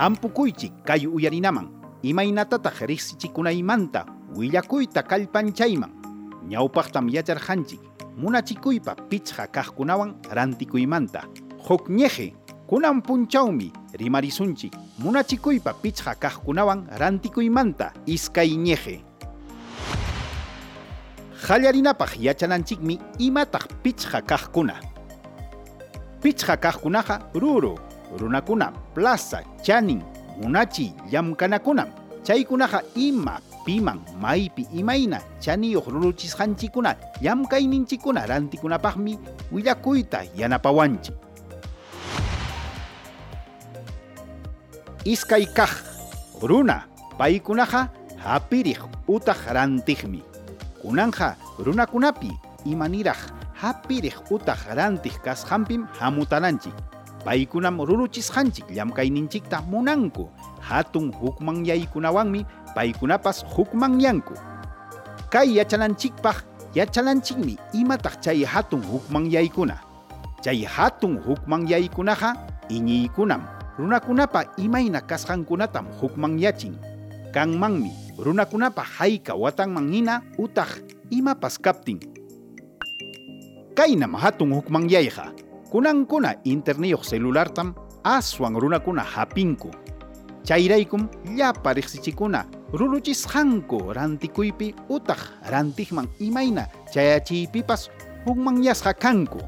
hampukuychik kay uyarinaman imaynatataq riqsichikunaymanta willakuyta kallpanchayman ñawpaqtam yacharqanchik munachikuypa pichqa kaqkunawan rantikuymanta huk ñeje kunan punchawmi rimarisunchik. Munachikuypa pichqa kaqkunawan rantikuymanta iskay ñeje. Qallarinapaq yachananchikmi imataq pichqa kaqkuna pichqa kaqkunaqa ruru runakuna plaza chanin munachi llamkanakunam chaykunaqa ima piman maypi imayna chaniyuq ruruchisqanchikuna llamkayninchikuna rantikunapaqmi willakuyta yanapawanchik iskay kaq runa paykunaqa hapiriq utaq rantiqmi kunanja runakunapi imaniraq hapiriq utaq rantiq kasqanpim hamutananchik paykunam ruruchisqanchik llamkayninchikta munanku hatun hukmanyaykunawanmi paykunapas hukmanyanku kay yachananchikpaq yachananchikmi imataq chay hatun hukmanyaykuna chay hatun hukmanyaykunaqa iñiykunam runakunapa imayna kasqankunatam hukmanyachin kanmanmi runakunapa hayka watanman hina utaq imapas kaptin kaynam hatun hukmanyayqa kunankuna interneyuq celulartam aswan runakuna hapinku chayraykum llapa riqsichikuna ruruchisqanku rantikuypi utaq rantiqman imayna chayachiypipas hukmanyasqa kanku.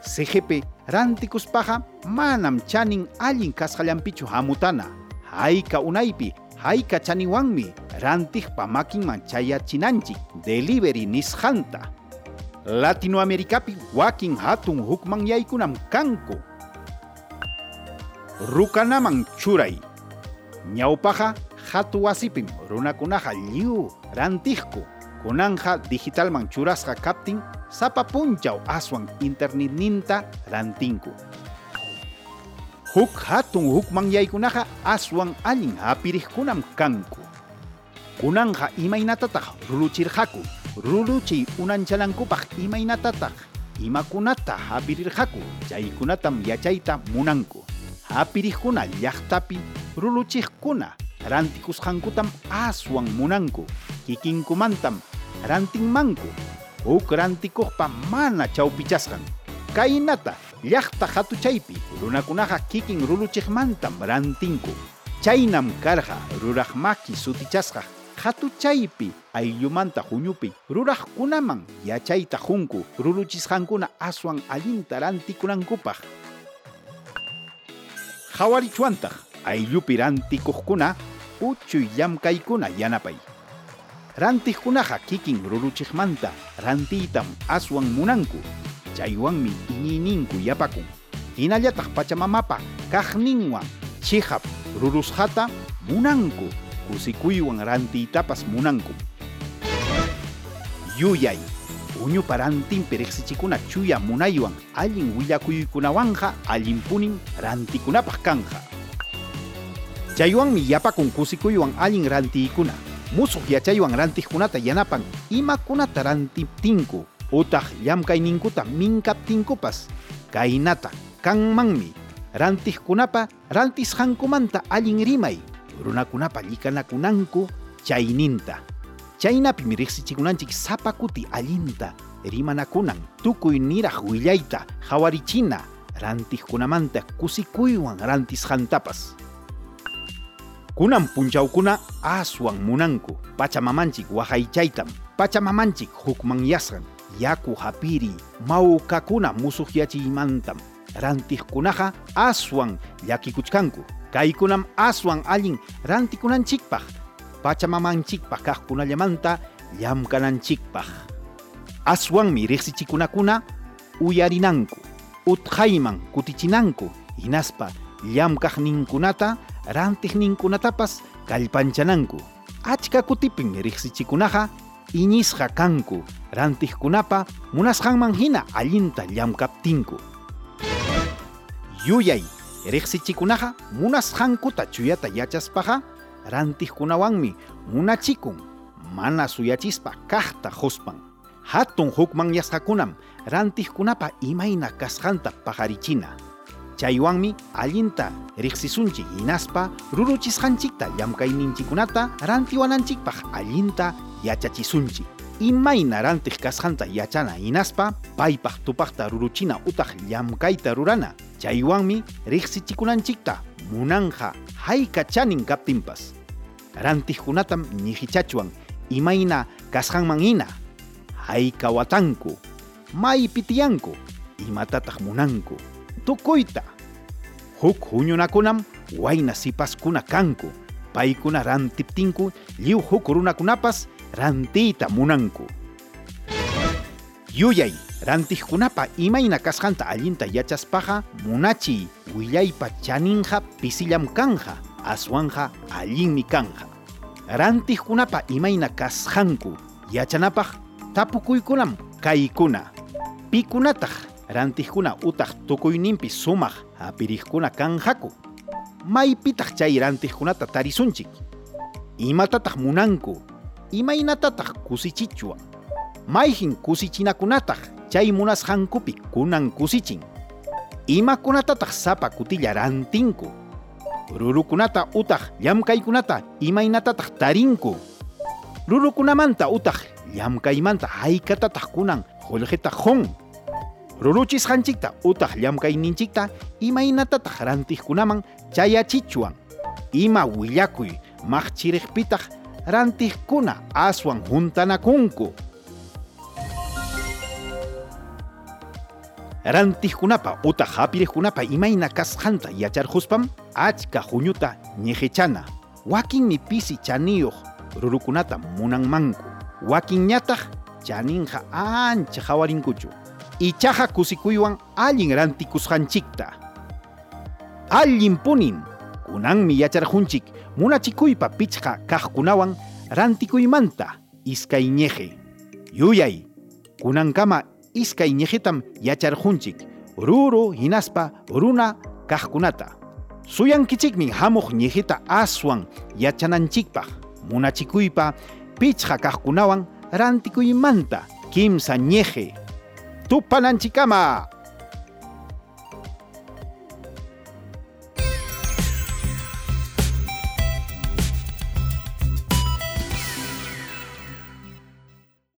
CGP rantikuspaqa manam chanin allin kasqallanpichu hamutana. Hayka unaypi hayka chaniwanmi rantiqpa makinman chayachinanchik delivery nisqanta Latinoamericapi wakin hatun hukmanyaykunam kanku rukanaman churay ñawpaqa hatu wasipim runakunaqa lliw rantiqku kunanja digitalman churasqa kaptin sapa punchaw aswan internetninta rantinku. Huk hatun hukmanyaykunaqa aswan allin hapiriqkunam kanku kunanja imaynatataq ruluchirqaku ruluchiy unanchalanankupaq imaynatataq imakunata hapirirqaku chaykunatam yachayta munanku. Hapiriqkuna llaqtapi ruluchiqkuna rantikusqankutam aswan munanku. Kikinkumantam rantinmanku. Huk rantikuqpa mana chawpichasqan. Kaynata llaqta hatuchaypi runakunaqa kikin ruluchiqmantam rantinku. Chaynam karqa ruraq maki sutichasqa hatuchaypi ayllumanta huñupi ruraqkunaman yachayta junku ruluchisqankuna aswan allinta rantikunankupaq. Qhawarichuantaq ayllupi rantikuqkuna uchuy llamkaykuna yanapay. Rantiqkunaqa kikin ruluchiqmanta rantiytam aswan munanku chaywanmi iñiyninku yapakun. Hinallataq pachamamapa kaqninwan chihap rurusqata munanku kusikuywan rantiytapas munanku yuyay uñupa rantinpi riqsichikuna chuya munaywan allin willakuykunawanqa allinpunin rantikunapaq kanja chaywanmi yapakun kusikuywan allin rantiykuna musuq yachaywan rantiqkunata yanapan imakunata rantiptinku utaq llamkayninkuta minkaptinkupas kaynata kanmanmi rantiqkunapa rantisqankumanta allin rimay runakunapa llikanakunanku chayninta chaynapimi riqsichikunanchik sapa kuti allinta. Rimanakunan tukuy niraq willayta hawarichina rantiqkunamanta kusikuywan rantisqantapas kunan punchawkuna aswan munanku. Pachamamanchik waqaychaytam pachamamanchik hukmanyasqan yaku hapiri mawkakuna musuqyachiymantam rantiqkunaqa aswan llakikuchkanku kaykunam aswan allin rantikunanchikpaq pachamamanchikpaq kaqkunallamanta llamkananchikpaq aswanmi riqsichikunakuna uyarinanku utqayman kutichinanku hinaspa llamkaqninkunata rantiqninkunatapas kallpanchananku achka kutipin riqsichikunaqa iñisqa kanku rantiqkunapa munasqanman hina allinta llamkaptinku yuyay riqsichikunaqa munasqankuta chuyata yachaspaqa rantiqkunawanmi munachikun mana suyachispa kaqta huspan hatun hukmanyasqakunam rantiqkunapa imayna kasqanta paqarichina chaywanmi allinta riqsisunchik hinaspa ruruchisqanchikta llamkayninchikkunata rantiwananchikpaq allinta yachachisunchik. Imayna rantiq kasqanta yachana hinaspa paypaq tupaqta ruruchina utaq llamkayta rurana chaywanmi riqsichikunanchikta munanja hayka chanin kaptinpas. Rantiqkunatam ñijichachuan imayna kasqanman hina hayka watanku maypi tiyanku imatataq munanku tukuyta. Huk huñunakunam wayna sipaskuna kanku paykuna rantiptinku lliw huk runakunapas rantiyta munanku yuyay rantiqkunapa imayna kasqanta allinta yachaspaqa munachiy willaypa chaninqa pisillam kanja aswanja allinmi kanja rantiqkunapa imayna kasqanku yachanapaq tapukuykunam kaykuna pikunataq rantiqkuna utaq tukuyninpi sumaq hapiriqkuna kanjaku maypitaq chay rantiqkunata tarisunchik imatataq munanku imaynatataq kusichichwan mayjin kusichinakunataq chay munasqankupi kunan kusichin imakunatataq sapa kutilla rantinku rurukunata utaq llamkaykunata imaynatataq tarinku. Rurukunamanta utaq llamkaymanta haykatataq kunan qullqita qhun ruruchisqanchikta utaq llamkayninchikta imaynatataq rantiqkunaman chayachichwan ima willakuy maqchiriqpitaq rantiqkuna aswan juntanakunku rantiqkunapa utaq hapiriqkunapa imayna kasqanta yacharquspam achka huñuta ñejichana wakinmi pisi chaniyuq rurukunata munanmanku wakinñataq chaninqa ancha hawarinkuchu ichaqa kusikuywan allin rantikusqanchikta allin punin kunanmi yacharqunchik munachikuypa pichqa kaqkunawan rantikuymanta iskay ñeje. Yuyay kunankama iskay ñejetam yacharqunchik ruru hinaspa runa kaqkunata suyankichikmin hamuq ñejeta aswan yachananchikpaq munachikuypa pichqa kaqkunawan rantikuymanta kimsa ñeje. Tupananchikama